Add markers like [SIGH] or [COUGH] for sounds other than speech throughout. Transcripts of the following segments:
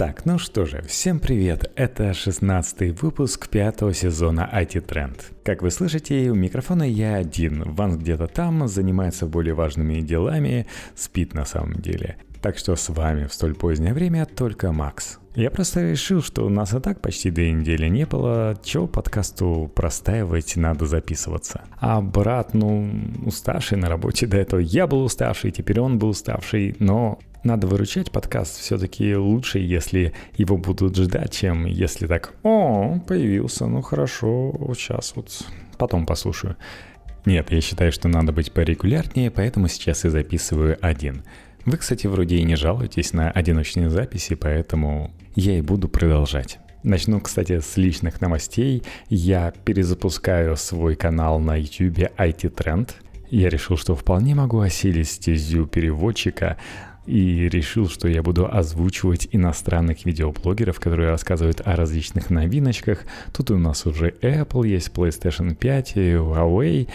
Так, ну что же, всем привет! Это 16 выпуск пятого сезона IT Trend. Как вы слышите, у микрофона я один. Ван где-то там, занимается более важными делами, спит на самом деле. Так что с вами в столь позднее время только Макс. Я просто решил, что у нас и так почти две недели не было, чего подкасту простаивать, надо записываться. А брат, ну, уставший на работе до этого. Я был уставший, теперь он был уставший, но надо выручать подкаст все-таки лучше, если его будут ждать, чем если так, о, появился, ну хорошо, сейчас вот потом послушаю. Нет, я считаю, что надо быть порегулярнее, поэтому сейчас я записываю один. Вы, кстати, вроде и не жалуетесь на одиночные записи, поэтому я и буду продолжать. Начну, кстати, с личных новостей. Я перезапускаю свой канал на YouTube IT Trend. Я решил, что вполне могу осилить стезю переводчика, и решил, что я буду озвучивать иностранных видеоблогеров, которые рассказывают о различных новиночках. Тут у нас уже Apple есть, PlayStation 5, Huawei,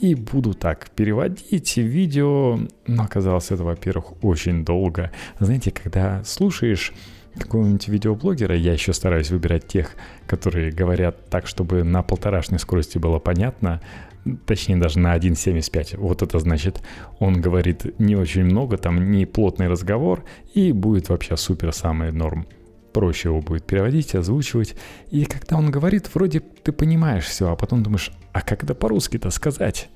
и буду так переводить видео. Но оказалось это, во-первых, очень долго. Знаете, когда слушаешь какого-нибудь видеоблогера, я еще стараюсь выбирать тех, которые говорят так, чтобы на полторашной скорости было понятно, точнее даже на 1.75. Вот это значит, он говорит не очень много, там не плотный разговор, и будет вообще супер самый норм. Проще его будет переводить, озвучивать. И когда он говорит, вроде ты понимаешь все, а потом думаешь, а как это по-русски-то сказать?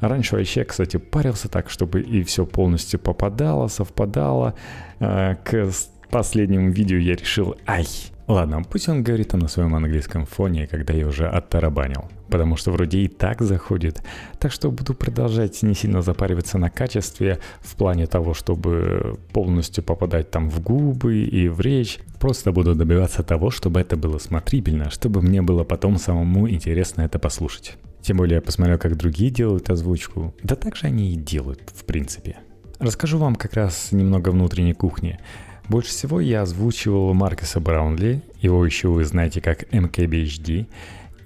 Раньше вообще, кстати, парился так, чтобы и все полностью попадало, совпадало. Э, к последнему видео я решил, ай, Ладно, пусть он говорит там на своем английском фоне, когда я уже оттарабанил. Потому что вроде и так заходит. Так что буду продолжать не сильно запариваться на качестве в плане того, чтобы полностью попадать там в губы и в речь. Просто буду добиваться того, чтобы это было смотрибельно, чтобы мне было потом самому интересно это послушать. Тем более я посмотрел, как другие делают озвучку. Да так же они и делают, в принципе. Расскажу вам как раз немного внутренней кухни. Больше всего я озвучивал Маркеса Браунли, его еще вы знаете как MKBHD.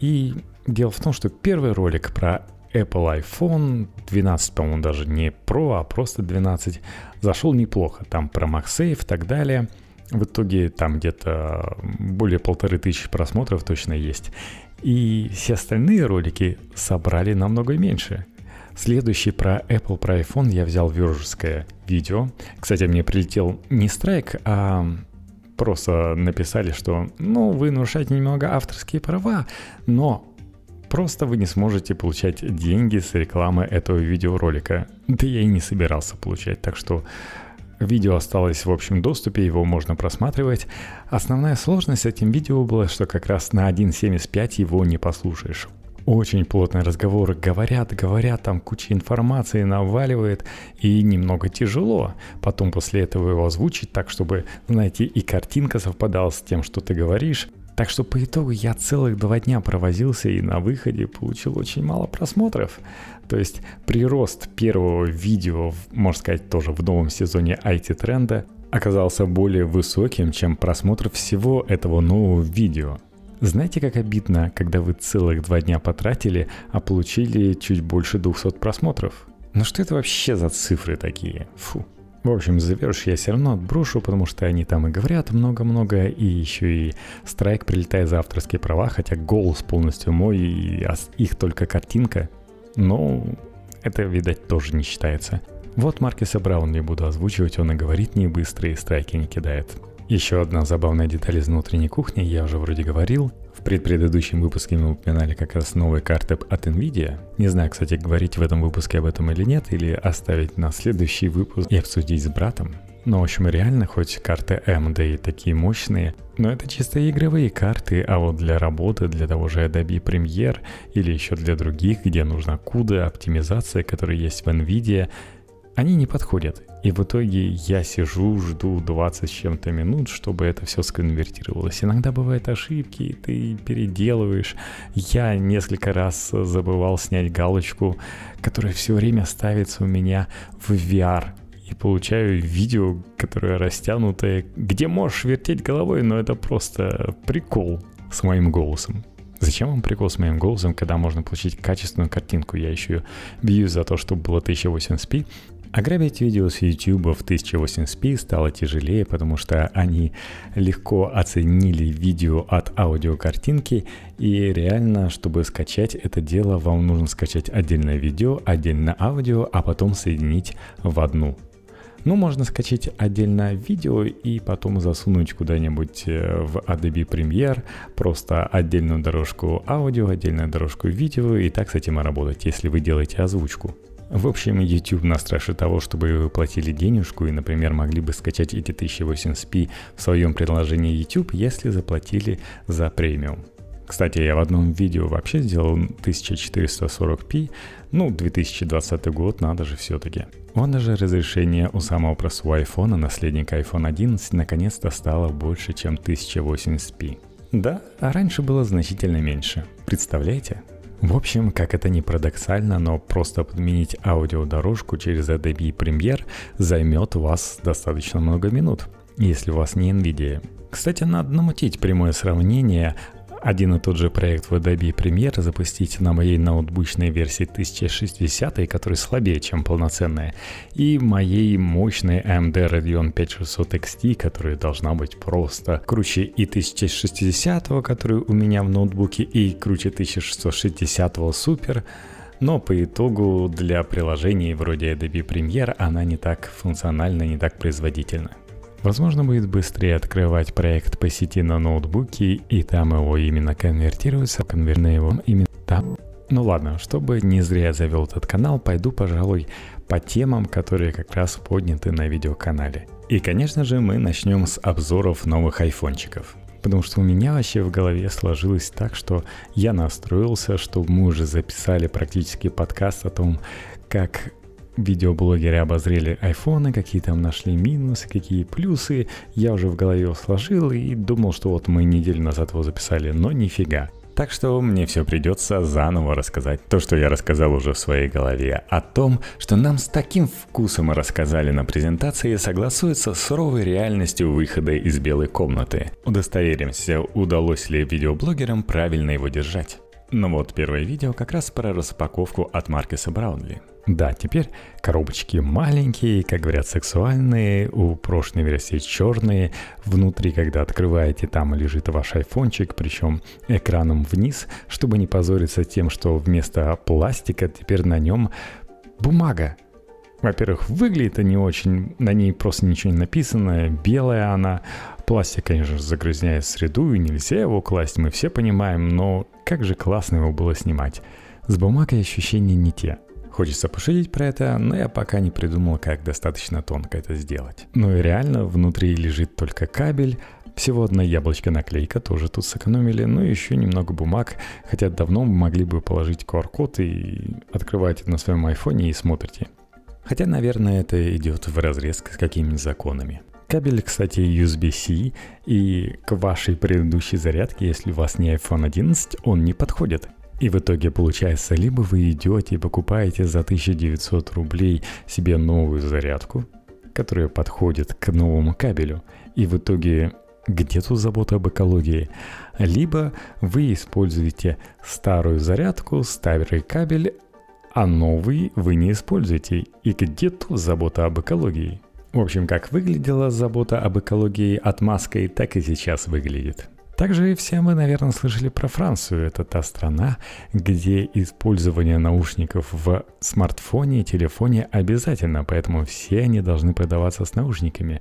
И дело в том, что первый ролик про Apple iPhone 12, по-моему, даже не Pro, а просто 12, зашел неплохо. Там про MagSafe и так далее. В итоге там где-то более полторы тысячи просмотров точно есть. И все остальные ролики собрали намного меньше. Следующий про Apple, про iPhone я взял виржское видео. Кстати, мне прилетел не страйк, а просто написали, что ну, вы нарушаете немного авторские права, но просто вы не сможете получать деньги с рекламы этого видеоролика. Да я и не собирался получать, так что Видео осталось в общем доступе, его можно просматривать. Основная сложность с этим видео была, что как раз на 1.75 его не послушаешь очень плотный разговор. Говорят, говорят, там куча информации наваливает, и немного тяжело. Потом после этого его озвучить так, чтобы, знаете, и картинка совпадала с тем, что ты говоришь. Так что по итогу я целых два дня провозился и на выходе получил очень мало просмотров. То есть прирост первого видео, можно сказать, тоже в новом сезоне IT-тренда оказался более высоким, чем просмотр всего этого нового видео. Знаете, как обидно, когда вы целых два дня потратили, а получили чуть больше 200 просмотров? Ну что это вообще за цифры такие? Фу. В общем, заверш я все равно отброшу, потому что они там и говорят много-много, и еще и страйк прилетает за авторские права, хотя голос полностью мой, и их только картинка. Но это, видать, тоже не считается. Вот Маркеса Браун не буду озвучивать, он и говорит не быстро, и страйки не кидает. Еще одна забавная деталь из внутренней кухни, я уже вроде говорил. В предпредыдущем выпуске мы упоминали как раз новые карты от NVIDIA. Не знаю, кстати, говорить в этом выпуске об этом или нет, или оставить на следующий выпуск и обсудить с братом. Но, в общем, реально, хоть карты AMD и такие мощные, но это чисто игровые карты, а вот для работы, для того же Adobe Premiere или еще для других, где нужна CUDA, оптимизация, которая есть в NVIDIA, они не подходят. И в итоге я сижу, жду 20 с чем-то минут, чтобы это все сконвертировалось. Иногда бывают ошибки, ты переделываешь. Я несколько раз забывал снять галочку, которая все время ставится у меня в VR. И получаю видео, которое растянутое, где можешь вертеть головой, но это просто прикол с моим голосом. Зачем вам прикол с моим голосом, когда можно получить качественную картинку? Я еще бьюсь за то, чтобы было 1080p, Ограбить видео с YouTube в 1080p стало тяжелее, потому что они легко оценили видео от аудиокартинки, и реально, чтобы скачать это дело, вам нужно скачать отдельное видео, отдельно аудио, а потом соединить в одну. Ну, можно скачать отдельно видео и потом засунуть куда-нибудь э, в Adobe Premiere просто отдельную дорожку аудио, отдельную дорожку видео, и так с этим работать, если вы делаете озвучку. В общем, YouTube нас страшит того, чтобы вы платили денежку и, например, могли бы скачать эти 1080p в своем приложении YouTube, если заплатили за премиум. Кстати, я в одном видео вообще сделал 1440p, ну, 2020 год, надо же все-таки. Вон даже разрешение у самого простого iPhone, наследника iPhone 11, наконец-то стало больше, чем 1080p. Да, а раньше было значительно меньше. Представляете? В общем, как это не парадоксально, но просто подменить аудиодорожку через Adobe Premiere займет вас достаточно много минут, если у вас не NVIDIA. Кстати, надо намутить прямое сравнение один и тот же проект в Adobe Premiere запустить на моей ноутбучной версии 1060, которая слабее, чем полноценная, и моей мощной AMD Radeon 5600 XT, которая должна быть просто круче и 1060, который у меня в ноутбуке, и круче 1660 Super, но по итогу для приложений вроде Adobe Premiere она не так функциональна, не так производительна. Возможно, будет быстрее открывать проект по сети на ноутбуке, и там его именно конвертируется, конверна его именно там. Ну ладно, чтобы не зря завел этот канал, пойду, пожалуй, по темам, которые как раз подняты на видеоканале. И, конечно же, мы начнем с обзоров новых айфончиков. Потому что у меня вообще в голове сложилось так, что я настроился, что мы уже записали практически подкаст о том, как видеоблогеры обозрели айфоны, какие там нашли минусы, какие плюсы. Я уже в голове сложил и думал, что вот мы неделю назад его записали, но нифига. Так что мне все придется заново рассказать то, что я рассказал уже в своей голове, о том, что нам с таким вкусом рассказали на презентации, согласуется с суровой реальностью выхода из белой комнаты. Удостоверимся, удалось ли видеоблогерам правильно его держать. Ну вот первое видео как раз про распаковку от Маркеса Браунли. Да, теперь коробочки маленькие, как говорят, сексуальные, у прошлой версии черные. Внутри, когда открываете, там лежит ваш айфончик, причем экраном вниз, чтобы не позориться тем, что вместо пластика теперь на нем бумага. Во-первых, выглядит не очень, на ней просто ничего не написано, белая она. Пластик, конечно же, загрязняет среду, и нельзя его класть, мы все понимаем, но как же классно его было снимать. С бумагой ощущения не те. Хочется пошутить про это, но я пока не придумал, как достаточно тонко это сделать. Ну и реально, внутри лежит только кабель, всего одна яблочко наклейка, тоже тут сэкономили, ну и еще немного бумаг, хотя давно могли бы положить QR-код и открывать на своем айфоне и смотрите. Хотя, наверное, это идет в разрез с какими-нибудь законами. Кабель, кстати, USB-C, и к вашей предыдущей зарядке, если у вас не iPhone 11, он не подходит. И в итоге получается, либо вы идете и покупаете за 1900 рублей себе новую зарядку, которая подходит к новому кабелю, и в итоге где тут забота об экологии? Либо вы используете старую зарядку, старый кабель, а новый вы не используете. И где тут забота об экологии? В общем, как выглядела забота об экологии от маской, так и сейчас выглядит. Также все мы, наверное, слышали про Францию. Это та страна, где использование наушников в смартфоне и телефоне обязательно, поэтому все они должны продаваться с наушниками.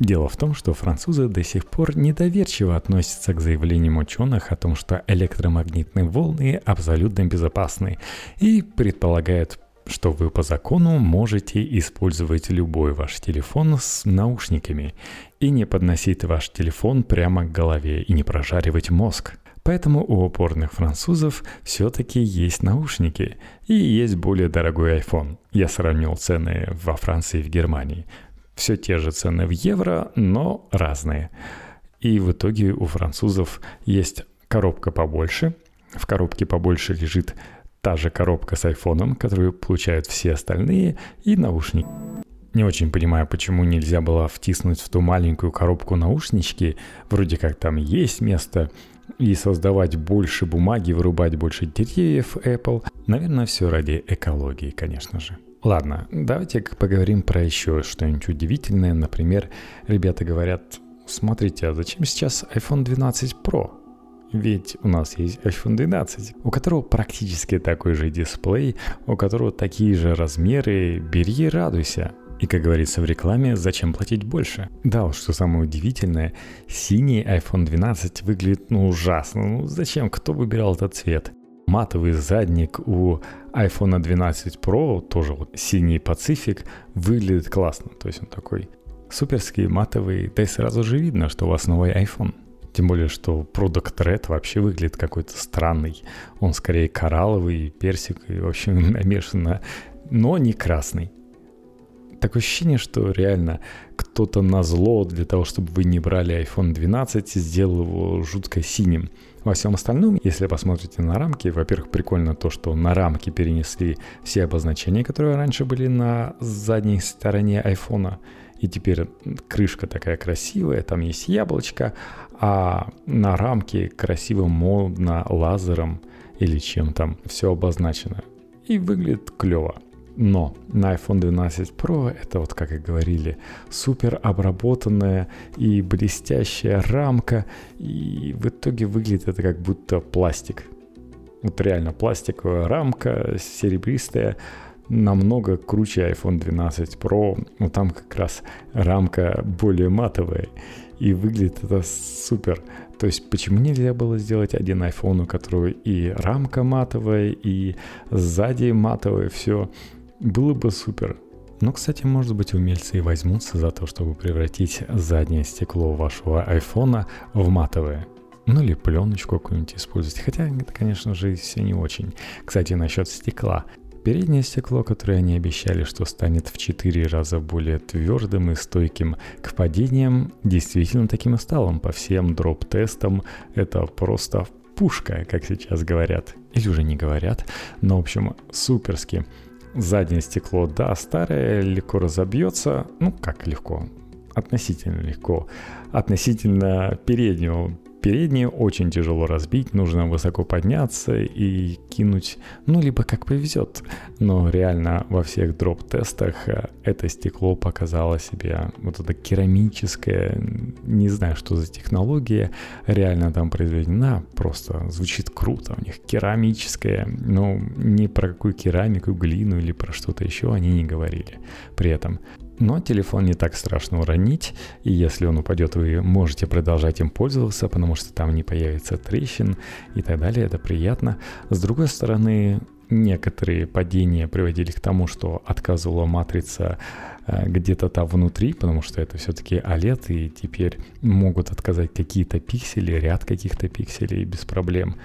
Дело в том, что французы до сих пор недоверчиво относятся к заявлениям ученых о том, что электромагнитные волны абсолютно безопасны и предполагают что вы по закону можете использовать любой ваш телефон с наушниками и не подносить ваш телефон прямо к голове и не прожаривать мозг. Поэтому у упорных французов все-таки есть наушники и есть более дорогой iPhone. Я сравнил цены во Франции и в Германии. Все те же цены в евро, но разные. И в итоге у французов есть коробка побольше. В коробке побольше лежит та же коробка с айфоном, которую получают все остальные, и наушники. Не очень понимаю, почему нельзя было втиснуть в ту маленькую коробку наушнички, вроде как там есть место, и создавать больше бумаги, вырубать больше деревьев Apple. Наверное, все ради экологии, конечно же. Ладно, давайте поговорим про еще что-нибудь удивительное. Например, ребята говорят, смотрите, а зачем сейчас iPhone 12 Pro? Ведь у нас есть iPhone 12, у которого практически такой же дисплей, у которого такие же размеры, бери и радуйся. И, как говорится в рекламе, зачем платить больше? Да уж, что самое удивительное, синий iPhone 12 выглядит ну ужасно. Ну зачем? Кто выбирал этот цвет? Матовый задник у iPhone 12 Pro, тоже вот синий Pacific, выглядит классно. То есть он такой суперский, матовый, да и сразу же видно, что у вас новый iPhone. Тем более, что Product Red вообще выглядит какой-то странный. Он скорее коралловый, персик и, в общем, [LAUGHS] намешано, но не красный. Такое ощущение, что реально кто-то на зло для того, чтобы вы не брали iPhone 12, сделал его жутко синим. Во всем остальном, если посмотрите на рамки, во-первых, прикольно то, что на рамки перенесли все обозначения, которые раньше были на задней стороне айфона. И теперь крышка такая красивая, там есть яблочко, а на рамке красиво, модно, лазером или чем там все обозначено. И выглядит клево. Но на iPhone 12 Pro это вот, как и говорили, супер обработанная и блестящая рамка, и в итоге выглядит это как будто пластик. Вот реально пластиковая рамка, серебристая, намного круче iPhone 12 Pro, но там как раз рамка более матовая, и выглядит это супер. То есть почему нельзя было сделать один iPhone, у которого и рамка матовая, и сзади матовая, все было бы супер. Но, кстати, может быть, умельцы и возьмутся за то, чтобы превратить заднее стекло вашего айфона в матовое. Ну или пленочку какую-нибудь использовать. Хотя это, конечно же, все не очень. Кстати, насчет стекла. Переднее стекло, которое они обещали, что станет в 4 раза более твердым и стойким к падениям, действительно таким и стало. По всем дроп-тестам это просто пушка, как сейчас говорят. Или уже не говорят, но, в общем, суперски. Заднее стекло, да, старое, легко разобьется. Ну, как легко? Относительно легко. Относительно переднего Передние очень тяжело разбить, нужно высоко подняться и кинуть, ну, либо как повезет. Но реально во всех дроп-тестах э, это стекло показало себя, вот это керамическое, не знаю, что за технология, реально там произведена, просто звучит круто у них, керамическое, но ни про какую керамику, глину или про что-то еще они не говорили. При этом но телефон не так страшно уронить, и если он упадет, вы можете продолжать им пользоваться, потому что там не появится трещин и так далее, это приятно. С другой стороны, некоторые падения приводили к тому, что отказывала матрица э, где-то там внутри, потому что это все-таки OLED, и теперь могут отказать какие-то пиксели, ряд каких-то пикселей без проблем.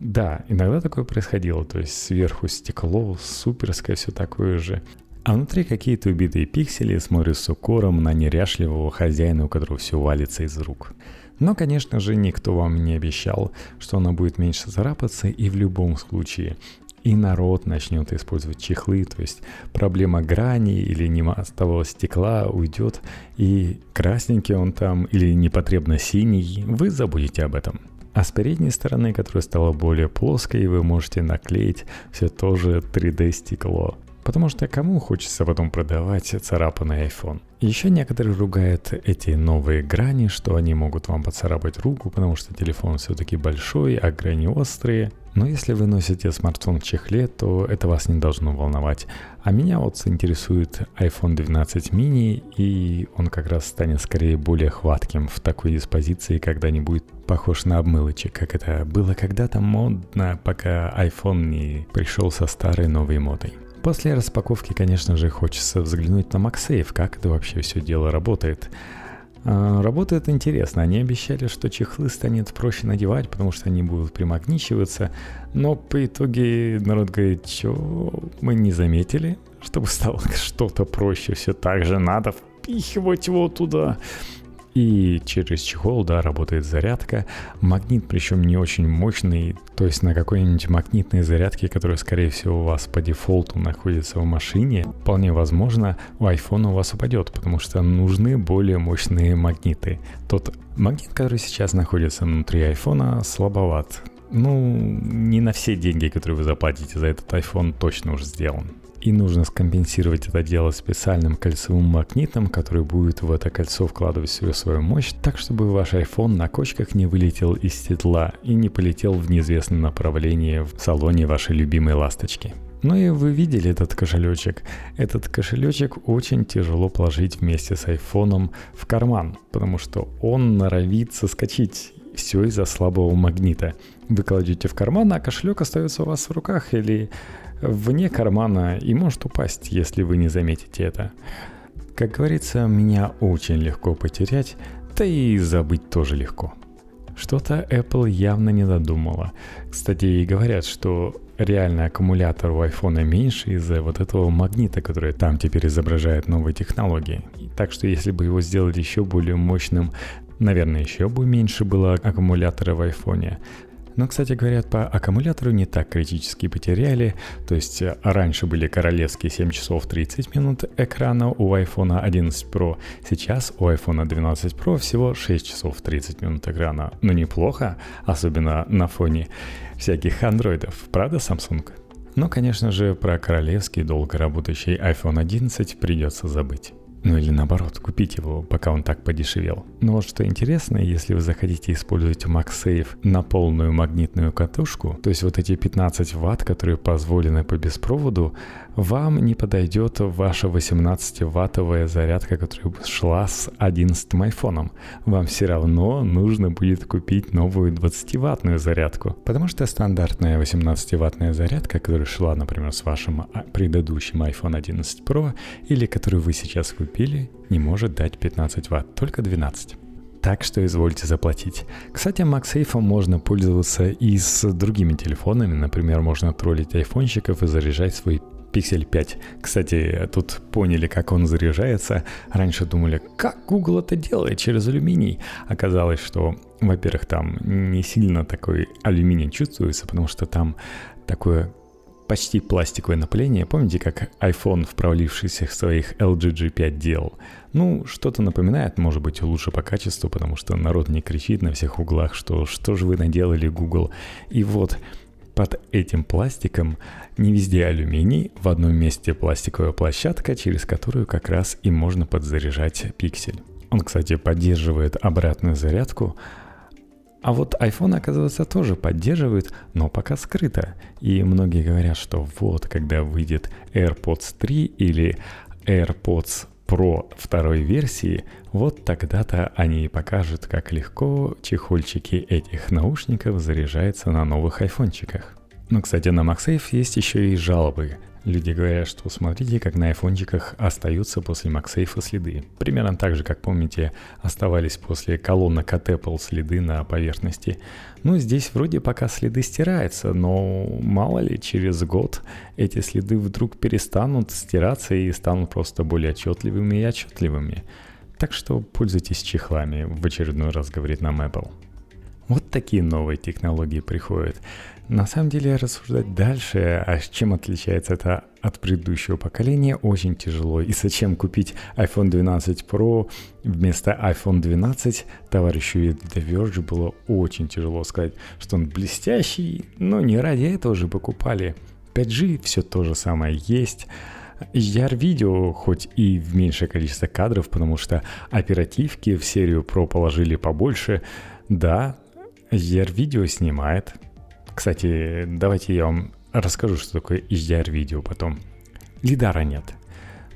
Да, иногда такое происходило, то есть сверху стекло, суперское, все такое же. А внутри какие-то убитые пиксели смотрят с укором на неряшливого хозяина, у которого все валится из рук. Но, конечно же, никто вам не обещал, что она будет меньше царапаться, и в любом случае и народ начнет использовать чехлы, то есть проблема грани или немастового стекла уйдет, и красненький он там или непотребно синий, вы забудете об этом. А с передней стороны, которая стала более плоской, вы можете наклеить все то же 3D стекло. Потому что кому хочется потом продавать царапанный iPhone? Еще некоторые ругают эти новые грани, что они могут вам поцарапать руку, потому что телефон все-таки большой, а грани острые. Но если вы носите смартфон в чехле, то это вас не должно волновать. А меня вот интересует iPhone 12 mini, и он как раз станет скорее более хватким в такой диспозиции, когда не будет похож на обмылочек, как это было когда-то модно, пока iPhone не пришел со старой новой модой. После распаковки, конечно же, хочется взглянуть на MagSafe, как это вообще все дело работает. А, работает интересно. Они обещали, что чехлы станет проще надевать, потому что они будут примагничиваться. Но по итоге народ говорит, что мы не заметили, чтобы стало [LAUGHS] что-то проще. Все так же надо впихивать его туда. И через чехол, да, работает зарядка. Магнит, причем не очень мощный, то есть на какой-нибудь магнитной зарядке, которая, скорее всего, у вас по дефолту находится в машине, вполне возможно, у iPhone у вас упадет, потому что нужны более мощные магниты. Тот магнит, который сейчас находится внутри iPhone, слабоват. Ну, не на все деньги, которые вы заплатите за этот iPhone, точно уже сделан. И нужно скомпенсировать это дело специальным кольцевым магнитом, который будет в это кольцо вкладывать всю свою мощь, так чтобы ваш iPhone на кочках не вылетел из седла и не полетел в неизвестном направлении в салоне вашей любимой ласточки. Ну и вы видели этот кошелечек. Этот кошелечек очень тяжело положить вместе с айфоном в карман, потому что он норовит соскочить. Все из-за слабого магнита. Вы кладете в карман, а кошелек остается у вас в руках или вне кармана и может упасть, если вы не заметите это. Как говорится, меня очень легко потерять, да и забыть тоже легко. Что-то Apple явно не додумала. Кстати, и говорят, что реальный аккумулятор у iPhone меньше из-за вот этого магнита, который там теперь изображает новые технологии. Так что если бы его сделать еще более мощным, наверное, еще бы меньше было аккумулятора в iPhone. Но, кстати говоря, по аккумулятору не так критически потеряли. То есть э, раньше были королевские 7 часов 30 минут экрана у iPhone 11 Pro. Сейчас у iPhone 12 Pro всего 6 часов 30 минут экрана. Но неплохо, особенно на фоне всяких андроидов. Правда, Samsung? Но, конечно же, про королевский долго работающий iPhone 11 придется забыть. Ну или наоборот, купить его, пока он так подешевел. Но вот что интересно, если вы захотите использовать MagSafe на полную магнитную катушку, то есть вот эти 15 ватт, которые позволены по беспроводу, вам не подойдет ваша 18-ваттовая зарядка, которая шла с 11 айфоном. Вам все равно нужно будет купить новую 20-ваттную зарядку, потому что стандартная 18-ваттная зарядка, которая шла, например, с вашим а, предыдущим iPhone 11 Pro или которую вы сейчас купили, не может дать 15 ватт, только 12 так что извольте заплатить. Кстати, MagSafe можно пользоваться и с другими телефонами. Например, можно троллить айфонщиков и заряжать свой Pixel 5. Кстати, тут поняли, как он заряжается. Раньше думали, как Google это делает через алюминий. Оказалось, что, во-первых, там не сильно такой алюминий чувствуется, потому что там такое почти пластиковое напыление. Помните, как iPhone в своих LG G5 делал? Ну, что-то напоминает, может быть, лучше по качеству, потому что народ не кричит на всех углах, что что же вы наделали, Google. И вот под этим пластиком не везде алюминий, в одном месте пластиковая площадка, через которую как раз и можно подзаряжать пиксель. Он, кстати, поддерживает обратную зарядку, а вот iPhone, оказывается, тоже поддерживает, но пока скрыто. И многие говорят, что вот, когда выйдет AirPods 3 или AirPods Pro второй версии, вот тогда-то они покажут, как легко чехольчики этих наушников заряжаются на новых айфончиках. Но, кстати, на MagSafe есть еще и жалобы. Люди говорят, что смотрите, как на айфончиках остаются после MagSafe следы. Примерно так же, как помните, оставались после колонок от Apple следы на поверхности. Ну, здесь вроде пока следы стираются, но мало ли, через год эти следы вдруг перестанут стираться и станут просто более отчетливыми и отчетливыми. Так что пользуйтесь чехлами, в очередной раз говорит нам Apple. Вот такие новые технологии приходят. На самом деле рассуждать дальше, а чем отличается это от предыдущего поколения, очень тяжело. И зачем купить iPhone 12 Pro вместо iPhone 12, товарищу The Verge было очень тяжело сказать, что он блестящий, но не ради этого же покупали. 5G все то же самое есть. HDR-видео, хоть и в меньшее количество кадров, потому что оперативки в серию Pro положили побольше, да, HDR-видео снимает, кстати, давайте я вам расскажу, что такое HDR-видео потом. Лидара нет.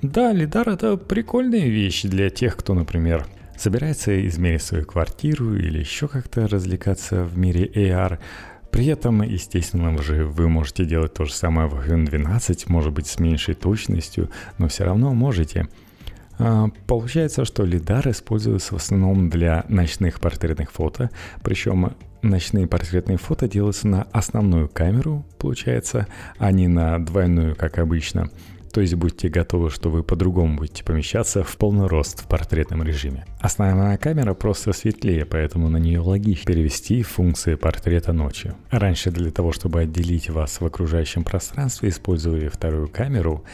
Да, лидар это прикольная вещь для тех, кто, например, собирается измерить свою квартиру или еще как-то развлекаться в мире AR. При этом, естественно, же вы можете делать то же самое в iPhone 12, может быть с меньшей точностью, но все равно можете. А, получается, что лидар используется в основном для ночных портретных фото, причем ночные портретные фото делаются на основную камеру, получается, а не на двойную, как обычно. То есть будьте готовы, что вы по-другому будете помещаться в полный рост в портретном режиме. Основная камера просто светлее, поэтому на нее логично перевести функции портрета ночью. Раньше для того, чтобы отделить вас в окружающем пространстве, использовали вторую камеру,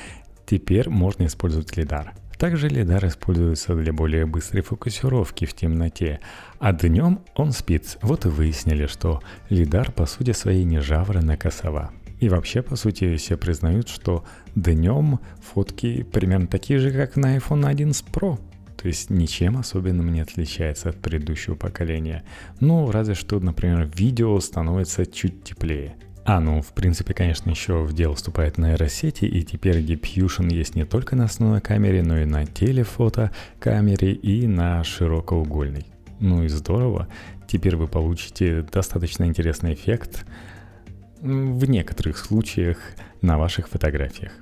теперь можно использовать лидар. Также лидар используется для более быстрой фокусировки в темноте, а днем он спит. Вот и выяснили, что лидар по сути своей не жаворонок, а. И вообще, по сути, все признают, что днем фотки примерно такие же, как на iPhone 11 Pro. То есть ничем особенным не отличается от предыдущего поколения. Ну, разве что, например, видео становится чуть теплее. А, ну, в принципе, конечно, еще в дело вступает нейросети, и теперь Diffusion есть не только на основной камере, но и на телефото камере и на широкоугольной. Ну и здорово, теперь вы получите достаточно интересный эффект в некоторых случаях на ваших фотографиях.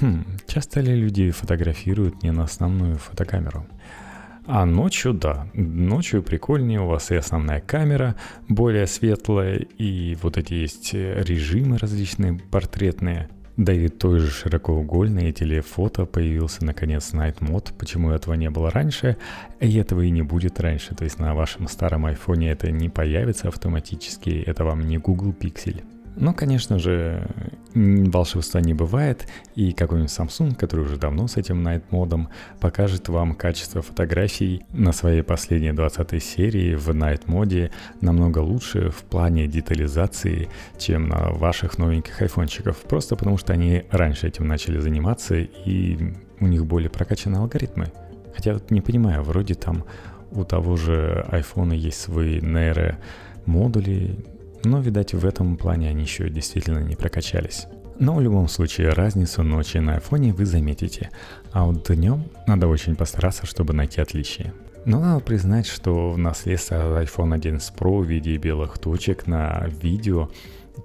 Хм, часто ли люди фотографируют не на основную фотокамеру? А ночью, да, ночью прикольнее, у вас и основная камера более светлая, и вот эти есть режимы различные портретные. Да и той же широкоугольный телефото появился наконец Night Mode. Почему этого не было раньше? И этого и не будет раньше. То есть на вашем старом айфоне это не появится автоматически. Это вам не Google Pixel. Но, конечно же, волшебства не бывает, и какой-нибудь Samsung, который уже давно с этим Night модом, покажет вам качество фотографий на своей последней 20 серии в Night моде намного лучше в плане детализации, чем на ваших новеньких айфончиков, просто потому что они раньше этим начали заниматься, и у них более прокачаны алгоритмы. Хотя вот не понимаю, вроде там у того же iPhone есть свои нейро модули, но, видать, в этом плане они еще действительно не прокачались. Но в любом случае разницу ночи на айфоне вы заметите, а вот днем надо очень постараться, чтобы найти отличия. Но надо признать, что в наследство iPhone 11 Pro в виде белых точек на видео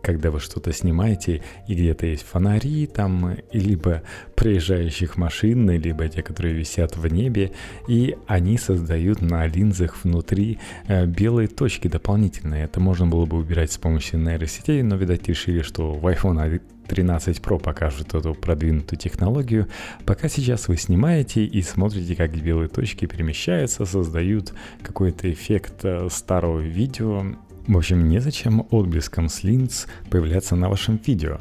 когда вы что-то снимаете, и где-то есть фонари там, либо проезжающих машин, либо те, которые висят в небе, и они создают на линзах внутри э, белые точки дополнительные. Это можно было бы убирать с помощью нейросетей, но, видать, решили, что в iPhone 13 Pro покажет эту продвинутую технологию. Пока сейчас вы снимаете и смотрите, как белые точки перемещаются, создают какой-то эффект э, старого видео, в общем, незачем отблеском с линз появляться на вашем видео.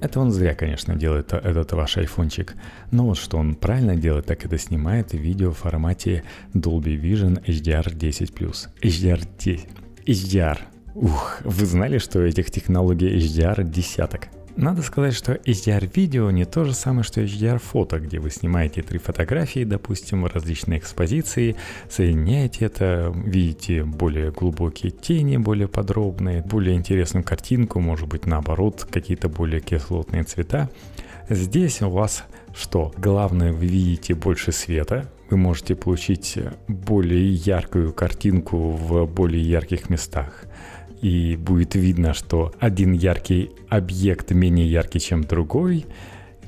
Это он зря, конечно, делает этот ваш айфончик. Но вот что он правильно делает, так это снимает видео в формате Dolby Vision HDR10+. HDR 10. HDR. Ух, вы знали, что этих технологий HDR десяток? Надо сказать, что HDR-видео не то же самое, что HDR-фото, где вы снимаете три фотографии, допустим, различные экспозиции, соединяете это, видите более глубокие тени, более подробные, более интересную картинку, может быть, наоборот, какие-то более кислотные цвета. Здесь у вас что? Главное, вы видите больше света, вы можете получить более яркую картинку в более ярких местах и будет видно, что один яркий объект менее яркий, чем другой,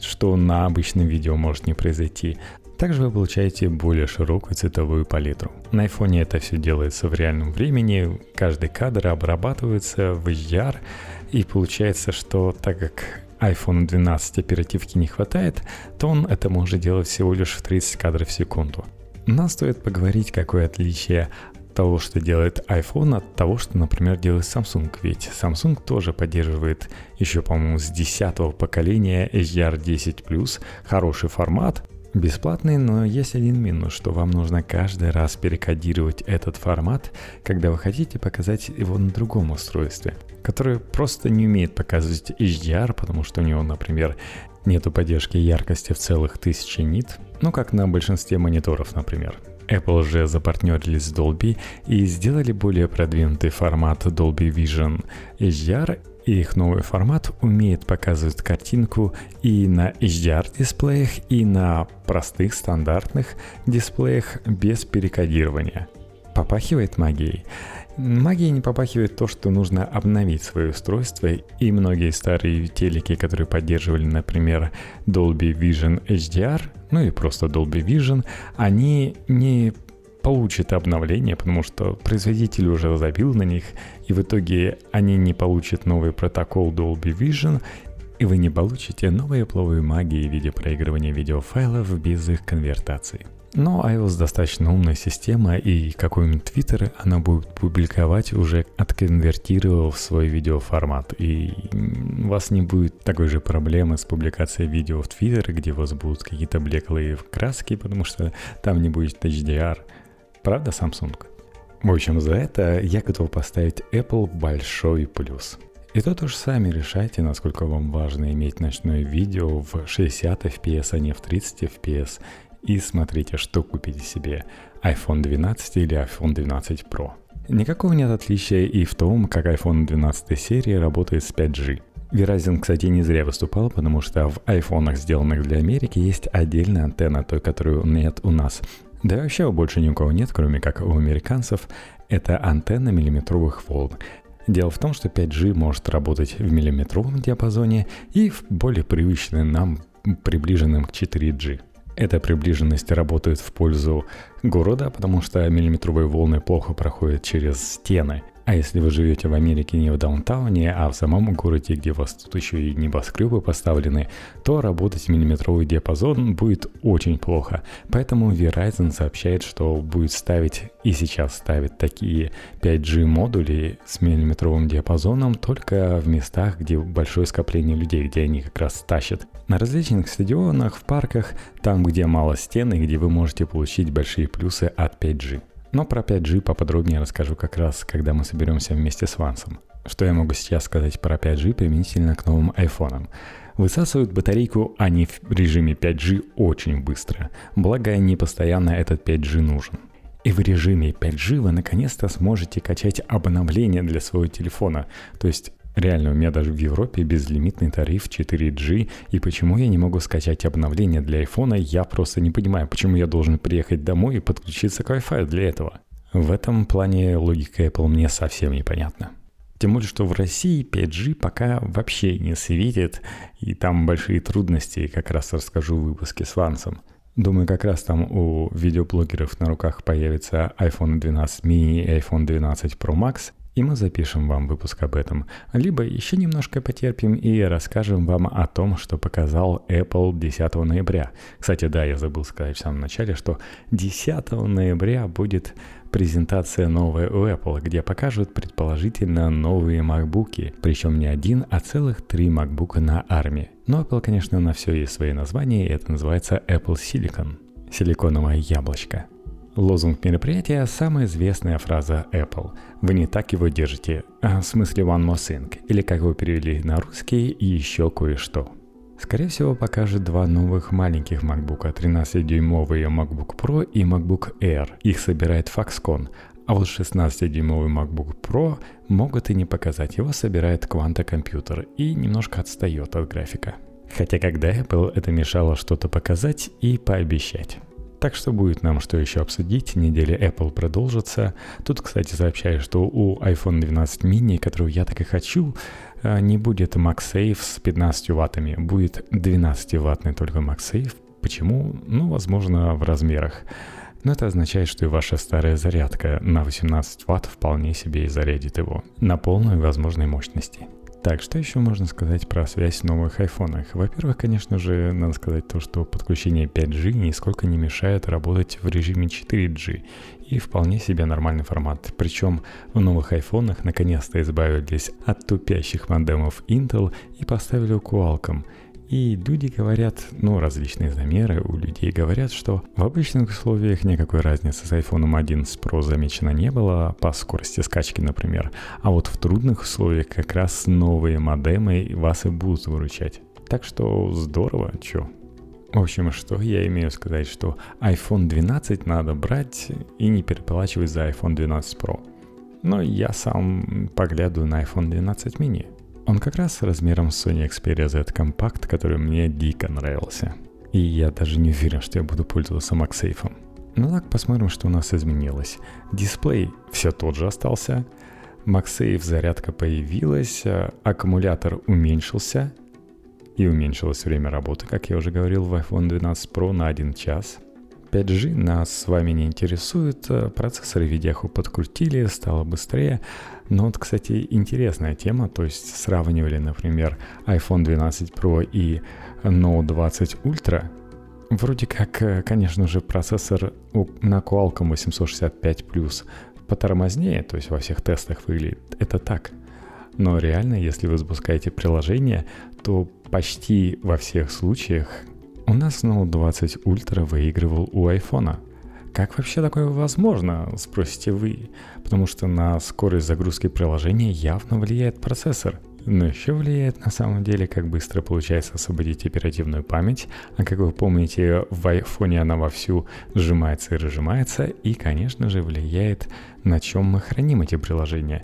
что на обычном видео может не произойти. Также вы получаете более широкую цветовую палитру. На iPhone это все делается в реальном времени, каждый кадр обрабатывается в HDR, и получается, что так как iPhone 12 оперативки не хватает, то он это может делать всего лишь в 30 кадров в секунду. Нам стоит поговорить, какое отличие того, что делает iPhone, от того, что, например, делает Samsung. Ведь Samsung тоже поддерживает еще, по-моему, с 10 поколения HDR10+, хороший формат, Бесплатный, но есть один минус, что вам нужно каждый раз перекодировать этот формат, когда вы хотите показать его на другом устройстве, которое просто не умеет показывать HDR, потому что у него, например, нету поддержки яркости в целых тысячи нит, ну как на большинстве мониторов, например. Apple же запартнерились с Dolby и сделали более продвинутый формат Dolby Vision HDR, и их новый формат умеет показывать картинку и на HDR-дисплеях, и на простых стандартных дисплеях без перекодирования. Попахивает магией. Магией не попахивает то, что нужно обновить свое устройство, и многие старые телеки, которые поддерживали, например, Dolby Vision HDR, ну и просто Dolby Vision, они не получат обновление, потому что производитель уже забил на них, и в итоге они не получат новый протокол Dolby Vision, и вы не получите новые пловые магии в виде проигрывания видеофайлов без их конвертации. Но iOS достаточно умная система, и какой-нибудь Twitter она будет публиковать уже отконвертировав свой видеоформат. И у вас не будет такой же проблемы с публикацией видео в Twitter, где у вас будут какие-то блеклые краски, потому что там не будет HDR. Правда, Samsung? В общем, за это я готов поставить Apple большой плюс. И то уж сами решайте, насколько вам важно иметь ночное видео в 60 FPS, а не в 30 FPS. И смотрите, что купите себе, iPhone 12 или iPhone 12 Pro. Никакого нет отличия и в том, как iPhone 12 серии работает с 5G. Verizon, кстати, не зря выступал, потому что в айфонах, сделанных для Америки, есть отдельная антенна, той, которую нет у нас. Да и вообще больше ни у кого нет, кроме как у американцев. Это антенна миллиметровых волн. Дело в том, что 5G может работать в миллиметровом диапазоне и в более привычном нам приближенном к 4G. Эта приближенность работает в пользу города, потому что миллиметровые волны плохо проходят через стены – а если вы живете в Америке не в даунтауне, а в самом городе, где у вас тут еще и небоскребы поставлены, то работать в миллиметровый диапазон будет очень плохо. Поэтому Verizon сообщает, что будет ставить и сейчас ставит такие 5G модули с миллиметровым диапазоном только в местах, где большое скопление людей, где они как раз тащат. На различных стадионах, в парках, там, где мало стен и где вы можете получить большие плюсы от 5G. Но про 5G поподробнее расскажу как раз, когда мы соберемся вместе с Вансом. Что я могу сейчас сказать про 5G применительно к новым айфонам? Высасывают батарейку они в режиме 5G очень быстро, благо не постоянно этот 5G нужен. И в режиме 5G вы наконец-то сможете качать обновления для своего телефона. То есть Реально, у меня даже в Европе безлимитный тариф 4G, и почему я не могу скачать обновление для iPhone, я просто не понимаю, почему я должен приехать домой и подключиться к Wi-Fi для этого. В этом плане логика Apple мне совсем непонятна. Тем более, что в России 5G пока вообще не светит, и там большие трудности, как раз расскажу в выпуске с Вансом. Думаю, как раз там у видеоблогеров на руках появится iPhone 12 mini и iPhone 12 Pro Max, и мы запишем вам выпуск об этом. Либо еще немножко потерпим и расскажем вам о том, что показал Apple 10 ноября. Кстати, да, я забыл сказать в самом начале, что 10 ноября будет презентация новая у Apple, где покажут предположительно новые MacBook, причем не один, а целых три MacBook на армии. Но Apple, конечно, на все есть свои названия, и это называется Apple Silicon. Силиконовое яблочко. Лозунг мероприятия – самая известная фраза Apple. Вы не так его держите, а в смысле one more thing, или как вы перевели на русский, еще кое-что. Скорее всего, покажет два новых маленьких MacBook, 13-дюймовые MacBook Pro и MacBook Air. Их собирает Foxconn, а вот 16-дюймовый MacBook Pro могут и не показать, его собирает Quanta Computer и немножко отстает от графика. Хотя когда Apple это мешало что-то показать и пообещать. Так что будет нам что еще обсудить. Неделя Apple продолжится. Тут, кстати, сообщаю, что у iPhone 12 mini, которую я так и хочу, э, не будет MagSafe с 15 ваттами. Будет 12-ваттный только MagSafe. Почему? Ну, возможно, в размерах. Но это означает, что и ваша старая зарядка на 18 ватт вполне себе и зарядит его на полной возможной мощности. Так, что еще можно сказать про связь в новых айфонах? Во-первых, конечно же, надо сказать то, что подключение 5G нисколько не мешает работать в режиме 4G и вполне себе нормальный формат. Причем в новых айфонах наконец-то избавились от тупящих модемов Intel и поставили Qualcomm – и люди говорят, ну, различные замеры у людей говорят, что в обычных условиях никакой разницы с iPhone 11 Pro замечено не было по скорости скачки, например. А вот в трудных условиях как раз новые модемы вас и будут выручать. Так что здорово, чё. В общем, что я имею сказать, что iPhone 12 надо брать и не переплачивать за iPhone 12 Pro. Но я сам поглядываю на iPhone 12 mini. Он как раз размером с Sony Xperia Z Compact, который мне дико нравился. И я даже не уверен, что я буду пользоваться MagSafe. Ну так, посмотрим, что у нас изменилось. Дисплей все тот же остался. MagSafe зарядка появилась, а аккумулятор уменьшился. И уменьшилось время работы, как я уже говорил, в iPhone 12 Pro на 1 час – 5G нас с вами не интересует, э, процессоры видяху подкрутили, стало быстрее. Но вот, кстати, интересная тема, то есть сравнивали, например, iPhone 12 Pro и Note 20 Ultra. Вроде как, э, конечно же, процессор на Qualcomm 865 Plus потормознее, то есть во всех тестах выглядит это так. Но реально, если вы запускаете приложение, то почти во всех случаях у нас Note 20 Ultra выигрывал у айфона. Как вообще такое возможно, спросите вы? Потому что на скорость загрузки приложения явно влияет процессор. Но еще влияет на самом деле, как быстро получается освободить оперативную память. А как вы помните, в айфоне она вовсю сжимается и разжимается. И, конечно же, влияет на чем мы храним эти приложения.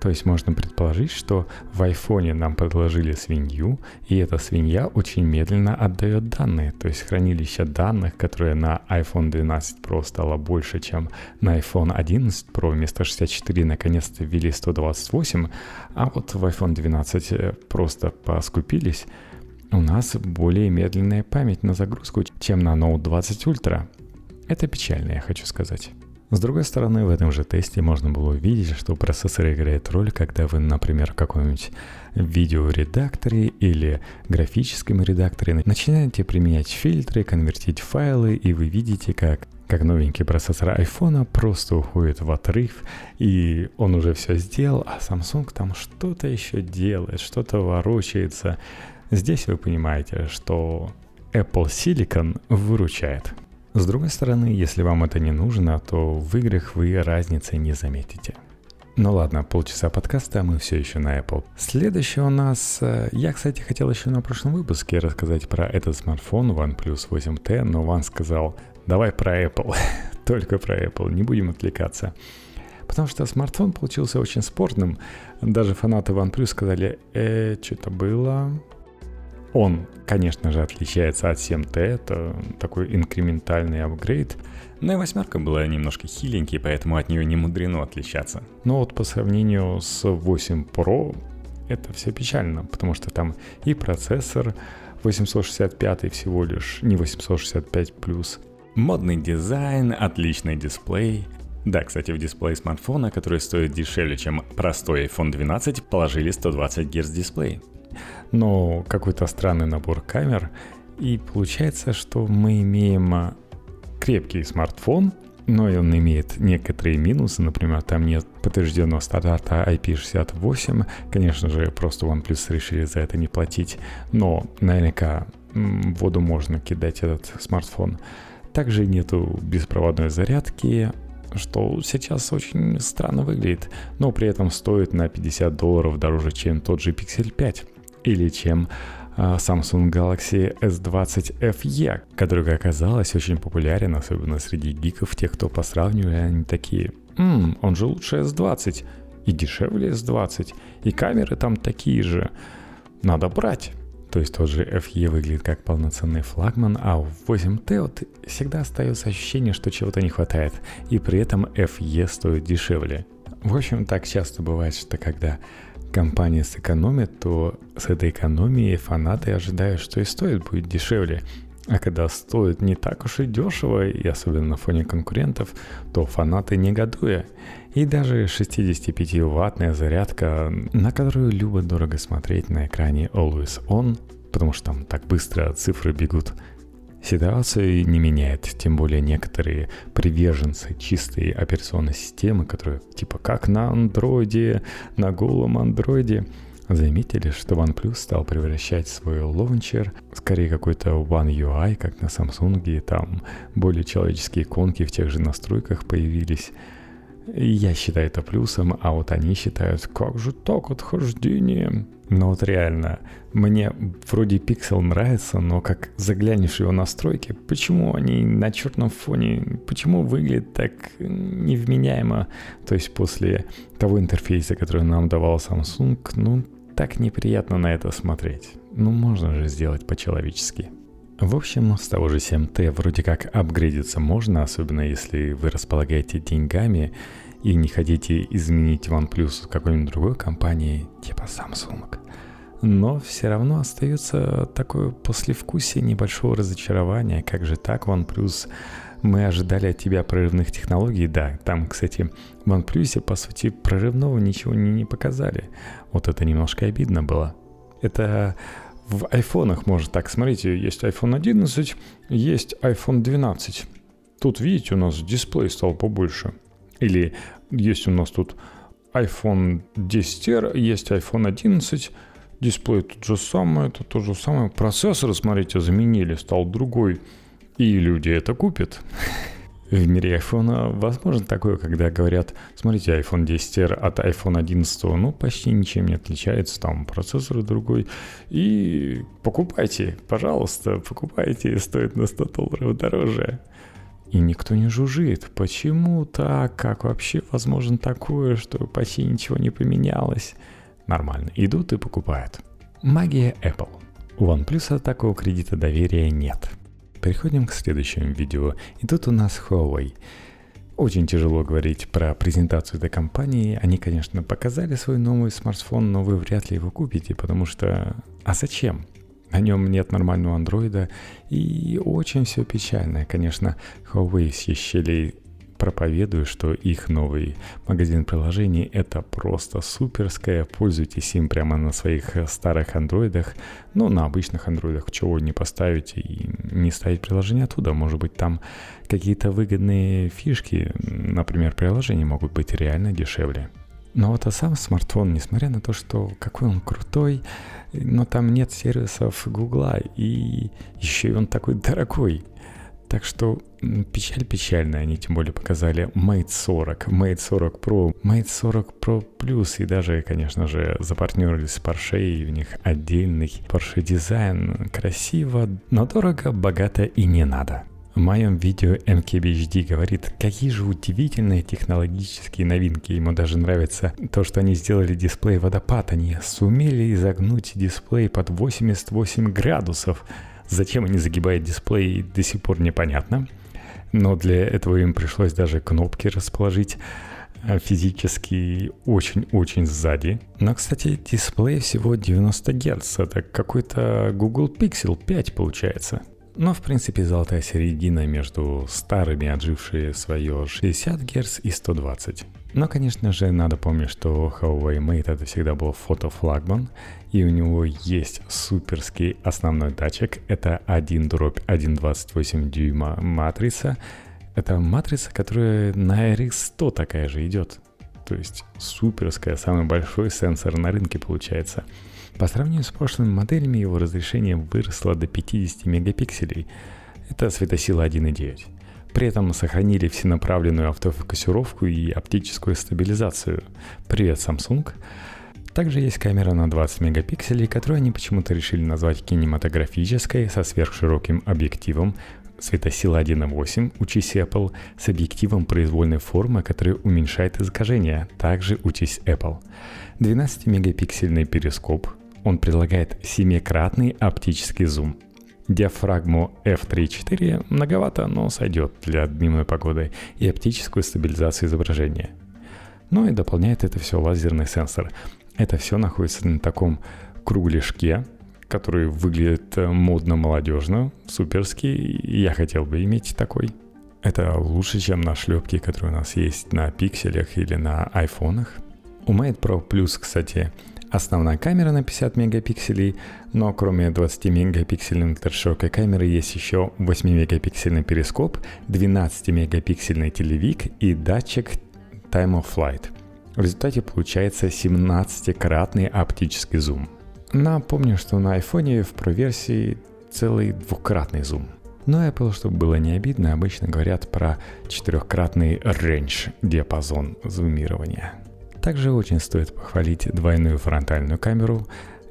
То есть можно предположить, что в айфоне нам предложили свинью, и эта свинья очень медленно отдает данные. То есть хранилище данных, которое на iPhone 12 Pro стало больше, чем на iPhone 11 Pro, вместо 64 наконец-то ввели 128, а вот в iPhone 12 э, просто поскупились, у нас более медленная память на загрузку, чем на Note 20 Ultra. Это печально, я хочу сказать. С другой стороны, в этом же тесте можно было увидеть, что процессор играет роль, когда вы, например, в каком-нибудь видеоредакторе или графическом редакторе начинаете применять фильтры, конвертить файлы, и вы видите, как как новенький процессор айфона просто уходит в отрыв, и он уже все сделал, а Samsung там что-то еще делает, что-то ворочается. Здесь вы понимаете, что Apple Silicon выручает. С другой стороны, если вам это не нужно, то в играх вы разницы не заметите. Ну ладно, полчаса подкаста, мы все еще на Apple. Следующее у нас... Э, я, кстати, хотел еще на прошлом выпуске рассказать про этот смартфон OnePlus 8T, но Ван сказал, давай про Apple, [LAUGHS] только про Apple, не будем отвлекаться. Потому что смартфон получился очень спорным. Даже фанаты OnePlus сказали, э, что-то было, он, конечно же, отличается от 7T, это такой инкрементальный апгрейд. Но и восьмерка была немножко хиленький, поэтому от нее не мудрено отличаться. Но вот по сравнению с 8 Pro это все печально, потому что там и процессор 865 всего лишь, не 865 плюс. Модный дизайн, отличный дисплей. Да, кстати, в дисплей смартфона, который стоит дешевле, чем простой iPhone 12, положили 120 Гц дисплей но какой-то странный набор камер. И получается, что мы имеем а, крепкий смартфон, но он имеет некоторые минусы, например, там нет подтвержденного стандарта IP68, конечно же, просто OnePlus решили за это не платить, но наверняка в воду можно кидать этот смартфон. Также нету беспроводной зарядки, что сейчас очень странно выглядит, но при этом стоит на 50 долларов дороже, чем тот же Pixel 5 или чем а, Samsung Galaxy S20 FE, который, оказалось, очень популярен, особенно среди гиков, тех, кто по сравниванию, они такие, «Ммм, он же лучше S20, и дешевле S20, и камеры там такие же, надо брать». То есть тот же FE выглядит как полноценный флагман, а у 8T вот всегда остается ощущение, что чего-то не хватает, и при этом FE стоит дешевле. В общем, так часто бывает, что когда компания сэкономит, то с этой экономией фанаты ожидают, что и стоит будет дешевле. А когда стоит не так уж и дешево, и особенно на фоне конкурентов, то фанаты негодуя. И даже 65-ваттная зарядка, на которую любо дорого смотреть на экране Always On, потому что там так быстро цифры бегут, ситуацию не меняет, тем более некоторые приверженцы чистой операционной системы, которые типа как на андроиде, на голом андроиде, заметили, что OnePlus стал превращать свой лаунчер скорее какой-то One UI, как на Samsung, и там более человеческие иконки в тех же настройках появились. Я считаю это плюсом, а вот они считают, как же так отхождение. Но вот реально, мне вроде пиксел нравится, но как заглянешь в его настройки, почему они на черном фоне, почему выглядит так невменяемо? То есть после того интерфейса, который нам давал Samsung, ну так неприятно на это смотреть. Ну можно же сделать по-человечески. В общем, с того же 7T вроде как апгрейдиться можно, особенно если вы располагаете деньгами и не хотите изменить OnePlus какой-нибудь другой компании, типа Samsung. Но все равно остается такое послевкусие небольшого разочарования. Как же так, OnePlus? Мы ожидали от тебя прорывных технологий. Да, там, кстати, в OnePlus, по сути, прорывного ничего не, не показали. Вот это немножко обидно было. Это в айфонах может так. Смотрите, есть iPhone 11, есть iPhone 12. Тут, видите, у нас дисплей стал побольше. Или есть у нас тут iPhone 10R, есть iPhone 11, дисплей тот же самый, это то же самое. Процессор, смотрите, заменили, стал другой. И люди это купят. [LAUGHS] в мире iPhone возможно такое, когда говорят, смотрите, iPhone 10R от iPhone 11, ну, почти ничем не отличается, там процессор другой, и покупайте, пожалуйста, покупайте, стоит на 100 долларов дороже. И никто не жужжит. Почему так? Как вообще возможно такое, что почти ничего не поменялось? Нормально. Идут и покупают. Магия Apple. У OnePlus такого кредита доверия нет. Переходим к следующему видео. И тут у нас Huawei. Очень тяжело говорить про презентацию этой компании. Они, конечно, показали свой новый смартфон, но вы вряд ли его купите, потому что... А зачем? На нем нет нормального андроида, и очень все печально. Конечно, Huawei с проповедую, что их новый магазин приложений это просто суперское. Пользуйтесь им прямо на своих старых андроидах. Ну, на обычных андроидах чего не поставите и не ставить приложение оттуда. Может быть, там какие-то выгодные фишки, например, приложения могут быть реально дешевле. Но вот а сам смартфон, несмотря на то, что какой он крутой, но там нет сервисов Гугла, и еще и он такой дорогой. Так что печаль печальная, они тем более показали Mate 40, Mate 40 Pro, Mate 40 Pro Plus и даже, конечно же, запартнерились с Porsche, и у них отдельный Porsche дизайн. Красиво, но дорого, богато и не надо. В моем видео MKBHD говорит, какие же удивительные технологические новинки. Ему даже нравится то, что они сделали дисплей водопад. Они сумели изогнуть дисплей под 88 градусов. Зачем они загибают дисплей, до сих пор непонятно. Но для этого им пришлось даже кнопки расположить а, физически очень-очень сзади. Но, кстати, дисплей всего 90 Гц. Это какой-то Google Pixel 5 получается. Но, в принципе, золотая середина между старыми, отжившие свое 60 Гц и 120. Но, конечно же, надо помнить, что Huawei Mate это всегда был фотофлагман, и у него есть суперский основной датчик. Это 1 дробь 1,28 дюйма матрица. Это матрица, которая на RX100 такая же идет. То есть суперская, самый большой сенсор на рынке получается. По сравнению с прошлыми моделями его разрешение выросло до 50 мегапикселей. Это светосила 1.9. При этом сохранили всенаправленную автофокусировку и оптическую стабилизацию. Привет, Samsung. Также есть камера на 20 мегапикселей, которую они почему-то решили назвать кинематографической со сверхшироким объективом, светосила 1.8, учись Apple, с объективом произвольной формы, который уменьшает искажение, также учись Apple. 12-мегапиксельный перископ, он предлагает семикратный оптический зум – диафрагму f3.4 многовато, но сойдет для дневной погоды и оптическую стабилизацию изображения. Ну и дополняет это все лазерный сенсор. Это все находится на таком кругляшке, который выглядит э, модно-молодежно, суперский, я хотел бы иметь такой. Это лучше, чем на шлепке, которые у нас есть на пикселях или на айфонах. У Mate Pro Plus, кстати, Основная камера на 50 мегапикселей, но кроме 20 мегапиксельной ультраширокой камеры есть еще 8 мегапиксельный перископ, 12 мегапиксельный телевик и датчик Time of Flight. В результате получается 17-кратный оптический зум. Напомню, что на iPhone в Pro версии целый двукратный зум. Но Apple, чтобы было не обидно, обычно говорят про четырехкратный range диапазон зумирования. Также очень стоит похвалить двойную фронтальную камеру.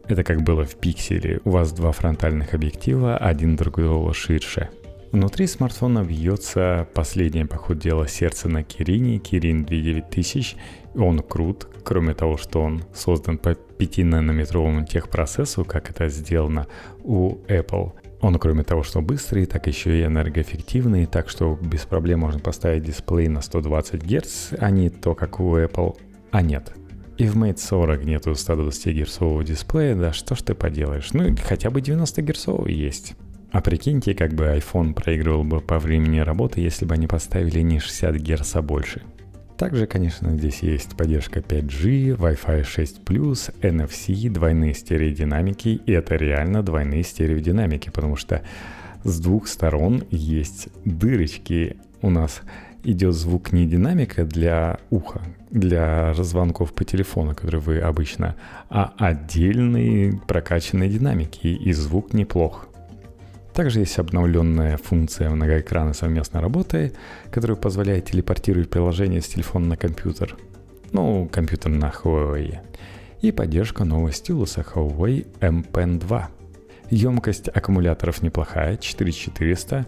Это как было в пикселе. У вас два фронтальных объектива, один другого ширше. Внутри смартфона бьется последнее, по ходу дела, сердце на Кирине, Кирин 29000. Он крут, кроме того, что он создан по 5-нанометровому техпроцессу, как это сделано у Apple. Он, кроме того, что быстрый, так еще и энергоэффективный, так что без проблем можно поставить дисплей на 120 Гц, а не то, как у Apple а нет. И в Mate 40 нету 120 герцового дисплея, да что ж ты поделаешь, ну хотя бы 90 герцовый есть. А прикиньте, как бы iPhone проигрывал бы по времени работы, если бы они поставили не 60 Гц, а больше. Также, конечно, здесь есть поддержка 5G, Wi-Fi 6+, NFC, двойные стереодинамики, и это реально двойные стереодинамики, потому что с двух сторон есть дырочки у нас идет звук не динамика для уха, для звонков по телефону, которые вы обычно, а отдельные прокачанные динамики, и звук неплох. Также есть обновленная функция многоэкранной совместной работы, которая позволяет телепортировать приложение с телефона на компьютер. Ну, компьютер на Huawei. И поддержка нового стилуса Huawei M Pen 2. Емкость аккумуляторов неплохая, 4400,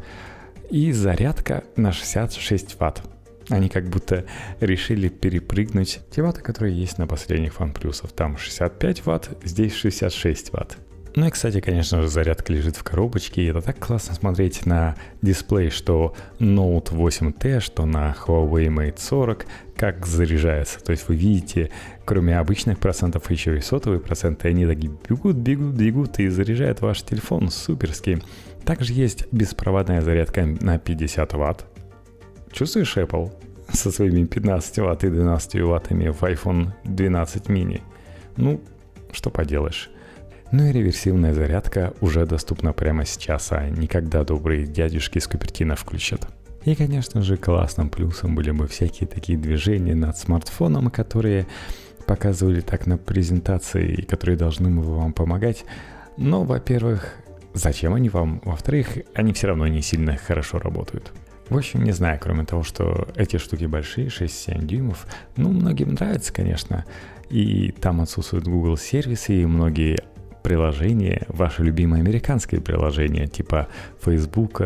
и зарядка на 66 ватт. Они как будто решили перепрыгнуть те ватты, которые есть на последних OnePlus. Там 65 ватт, здесь 66 ватт. Ну и, кстати, конечно же, зарядка лежит в коробочке, и это так классно смотреть на дисплей, что Note 8T, что на Huawei Mate 40, как заряжается. То есть вы видите, кроме обычных процентов, еще и сотовые проценты, они такие бегут, бегут, бегут и заряжают ваш телефон суперски. Также есть беспроводная зарядка на 50 ватт. Чувствуешь Apple со своими 15 ватт и 12 ваттами в iPhone 12 mini? Ну, что поделаешь. Ну и реверсивная зарядка уже доступна прямо сейчас, а никогда добрые дядюшки с Купертино включат. И, конечно же, классным плюсом были бы всякие такие движения над смартфоном, которые показывали так на презентации и которые должны бы вам помогать. Но, во-первых, зачем они вам? Во-вторых, они все равно не сильно хорошо работают. В общем, не знаю, кроме того, что эти штуки большие, 6-7 дюймов, ну, многим нравится, конечно, и там отсутствуют Google сервисы, и многие приложения, ваши любимые американские приложения, типа Facebook,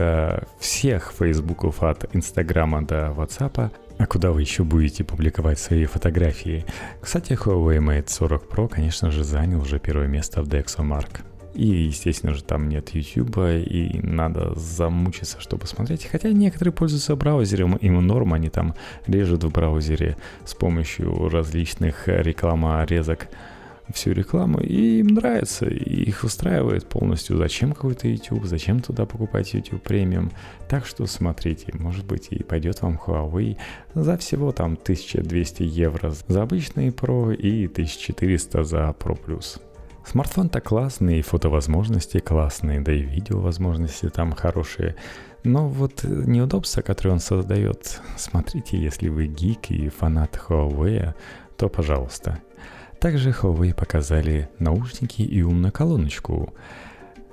всех Фейсбуков от Инстаграма до WhatsApp, а куда вы еще будете публиковать свои фотографии? Кстати, Huawei Mate 40 Pro, конечно же, занял уже первое место в DxOMark. И, естественно же, там нет YouTube, и надо замучиться, чтобы смотреть. Хотя некоторые пользуются браузером, им норм, они там режут в браузере с помощью различных рекламорезок всю рекламу, и им нравится, и их устраивает полностью. Зачем какой-то YouTube, зачем туда покупать YouTube премиум? Так что смотрите, может быть и пойдет вам Huawei за всего там 1200 евро за обычный Pro и 1400 за Pro Plus. Смартфон-то классный, фотовозможности классные, да и видеовозможности там хорошие. Но вот неудобства, которые он создает, смотрите, если вы гик и фанат Huawei, то пожалуйста – также Huawei показали наушники и умную колоночку.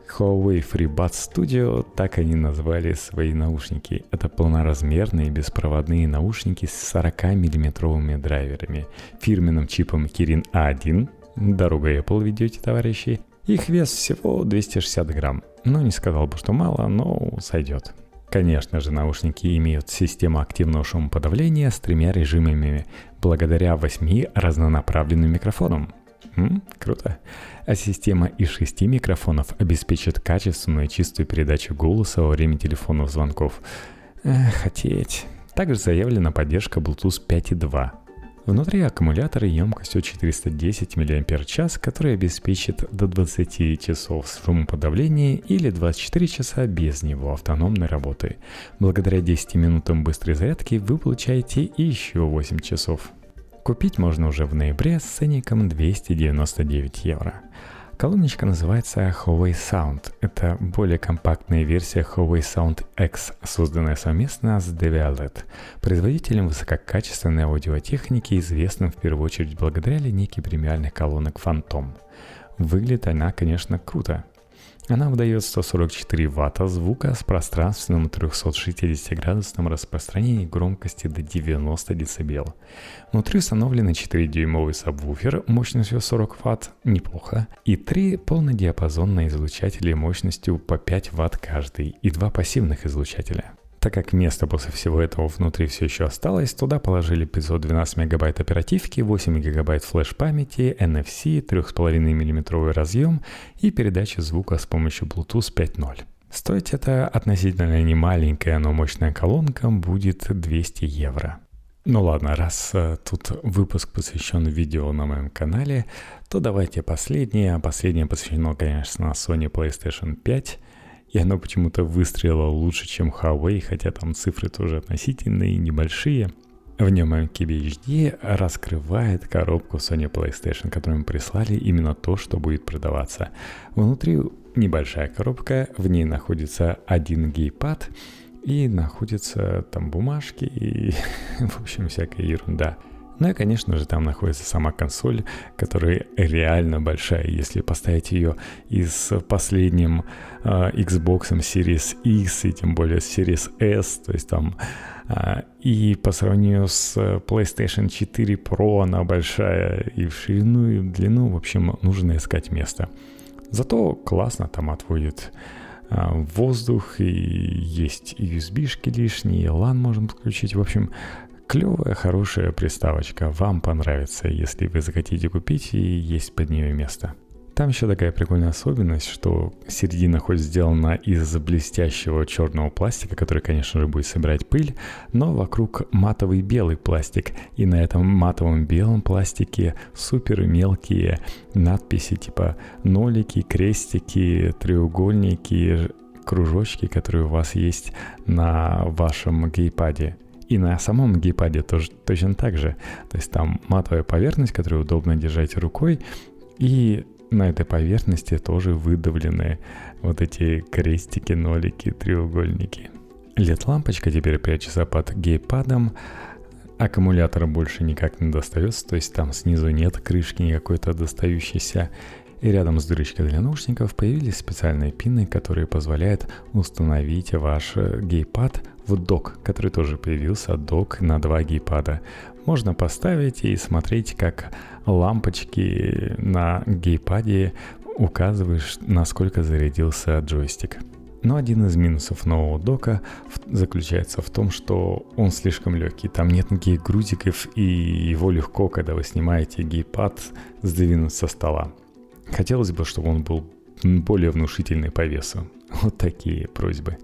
Huawei FreeBuds Studio, так они назвали свои наушники. Это полноразмерные беспроводные наушники с 40-миллиметровыми драйверами, фирменным чипом Kirin A1, дорога Apple ведете, товарищи. Их вес всего 260 грамм. Ну, не сказал бы, что мало, но сойдет. Конечно же, наушники имеют систему активного шумоподавления с тремя режимами, благодаря восьми разнонаправленным микрофонам. М, круто. А система из шести микрофонов обеспечит качественную и чистую передачу голоса во время телефонных звонков. Эх, хотеть. Также заявлена поддержка Bluetooth 5.2. Внутри аккумулятора емкостью 410 мАч, который обеспечит до 20 часов шумоподавления или 24 часа без него автономной работы. Благодаря 10 минутам быстрой зарядки вы получаете еще 8 часов. Купить можно уже в ноябре с ценником 299 евро. Колоночка называется Huawei Sound. Это более компактная версия Huawei Sound X, созданная совместно с Devialet, производителем высококачественной аудиотехники, известным в первую очередь благодаря линейке премиальных колонок Phantom. Выглядит она, конечно, круто. Она выдает 144 ватта звука с пространственным 360-градусным распространением громкости до 90 дБ. Внутри установлены 4-дюймовый сабвуфер мощностью 40 Вт, неплохо, и три полнодиапазонные излучателя мощностью по 5 Вт каждый и два пассивных излучателя. Так как место после всего этого внутри все еще осталось, туда положили 512 мегабайт оперативки, 8 гигабайт флеш-памяти, NFC, 3,5 мм разъем и передачу звука с помощью Bluetooth 5.0. Стоить это относительно не маленькая, но мощная колонка будет 200 евро. Ну ладно, раз э, тут выпуск посвящен видео на моем канале, то давайте последнее. Последнее посвящено, конечно, Sony PlayStation 5 и оно почему-то выстрелило лучше, чем Huawei, хотя там цифры тоже относительные, небольшие. В нем MKBHD раскрывает коробку Sony PlayStation, которую мы прислали именно то, что будет продаваться. Внутри небольшая коробка, в ней находится один гейпад и находятся там бумажки и, [LAUGHS] в общем, всякая ерунда. Ну и, конечно же, там находится сама консоль, которая реально большая. Если поставить ее и с последним э, Xbox Series X и тем более Series S, то есть там э, и по сравнению с PlayStation 4 Pro она большая и в ширину, и в длину, в общем, нужно искать место. Зато классно там отводит э, воздух, и есть USB-шки лишние, LAN можно подключить. В общем, Клевая, хорошая приставочка, вам понравится, если вы захотите купить и есть под нее место. Там еще такая прикольная особенность, что середина хоть сделана из блестящего черного пластика, который, конечно же, будет собирать пыль, но вокруг матовый белый пластик, и на этом матовом белом пластике супер мелкие надписи типа нолики, крестики, треугольники, кружочки, которые у вас есть на вашем гейпаде. И на самом гейпаде тоже точно так же. То есть там матовая поверхность, которую удобно держать рукой, и на этой поверхности тоже выдавлены вот эти крестики, нолики, треугольники. LED-лампочка теперь прячется под гейпадом, аккумулятора больше никак не достается, то есть там снизу нет крышки никакой-то достающейся. И рядом с дырочкой для наушников появились специальные пины, которые позволяют установить ваш гейпад в док, который тоже появился, док на два гейпада. Можно поставить и смотреть, как лампочки на гейпаде указываешь, насколько зарядился джойстик. Но один из минусов нового дока заключается в том, что он слишком легкий. Там нет никаких грузиков, и его легко, когда вы снимаете гейпад, сдвинуть со стола. Хотелось бы, чтобы он был более внушительный по весу. [LAUGHS] Вот такие просьбы.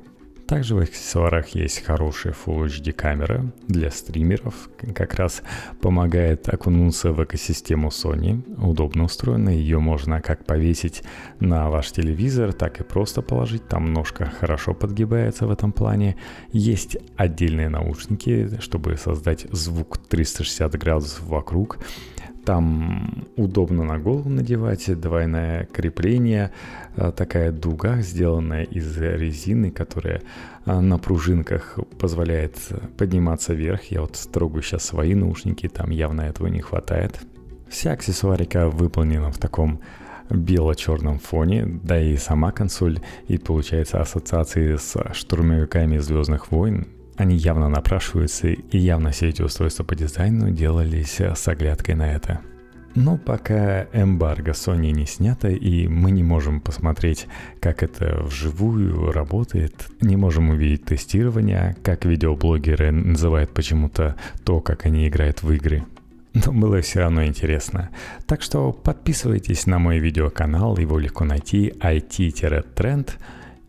Также в аксессуарах есть хорошая Full HD камера для стримеров. Как раз помогает окунуться в экосистему Sony. Удобно устроена. Ее можно как повесить на ваш телевизор, так и просто положить. Там ножка хорошо подгибается в этом плане. Есть отдельные наушники, чтобы создать звук 360 градусов вокруг. Там удобно на голову надевать, двойное крепление, а, такая дуга, сделанная из резины, которая а, на пружинках позволяет подниматься вверх. Я вот трогаю сейчас свои наушники, там явно этого не хватает. Вся аксессуарика выполнена в таком бело-черном фоне, да и сама консоль, и получается ассоциации с штурмовиками Звездных войн, они явно напрашиваются, и явно все эти устройства по дизайну делались с оглядкой на это. Но пока эмбарго Sony не снято, и мы не можем посмотреть, как это вживую работает, не можем увидеть тестирование, как видеоблогеры называют почему-то то, как они играют в игры. Но было все равно интересно. Так что подписывайтесь на мой видеоканал, его легко найти IT-тренд –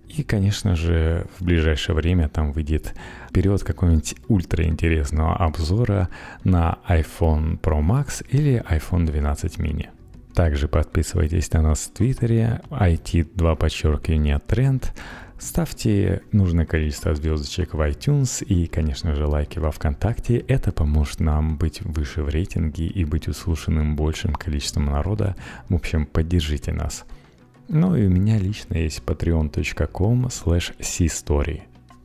и, конечно же, в ближайшее время там выйдет период какого-нибудь ультраинтересного обзора на iPhone Pro Max или iPhone 12 mini. Также подписывайтесь на нас в Твиттере, IT2 подчеркивание тренд, ставьте нужное количество звездочек в iTunes и, конечно же, лайки во Вконтакте. Это поможет нам быть выше в рейтинге и быть услышанным большим количеством народа. В общем, поддержите нас – ну и у меня лично есть patreon.com slash c-story.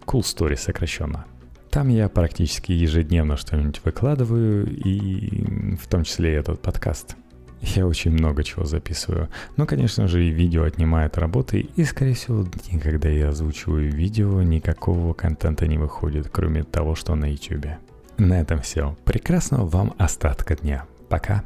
Cool Story сокращенно. Там я практически ежедневно что-нибудь выкладываю, и в том числе и этот подкаст. Я очень много чего записываю. Но, конечно же, и видео отнимает работы, и, скорее всего, никогда я озвучиваю видео, никакого контента не выходит, кроме того, что на YouTube. На этом все. Прекрасного вам остатка дня. Пока.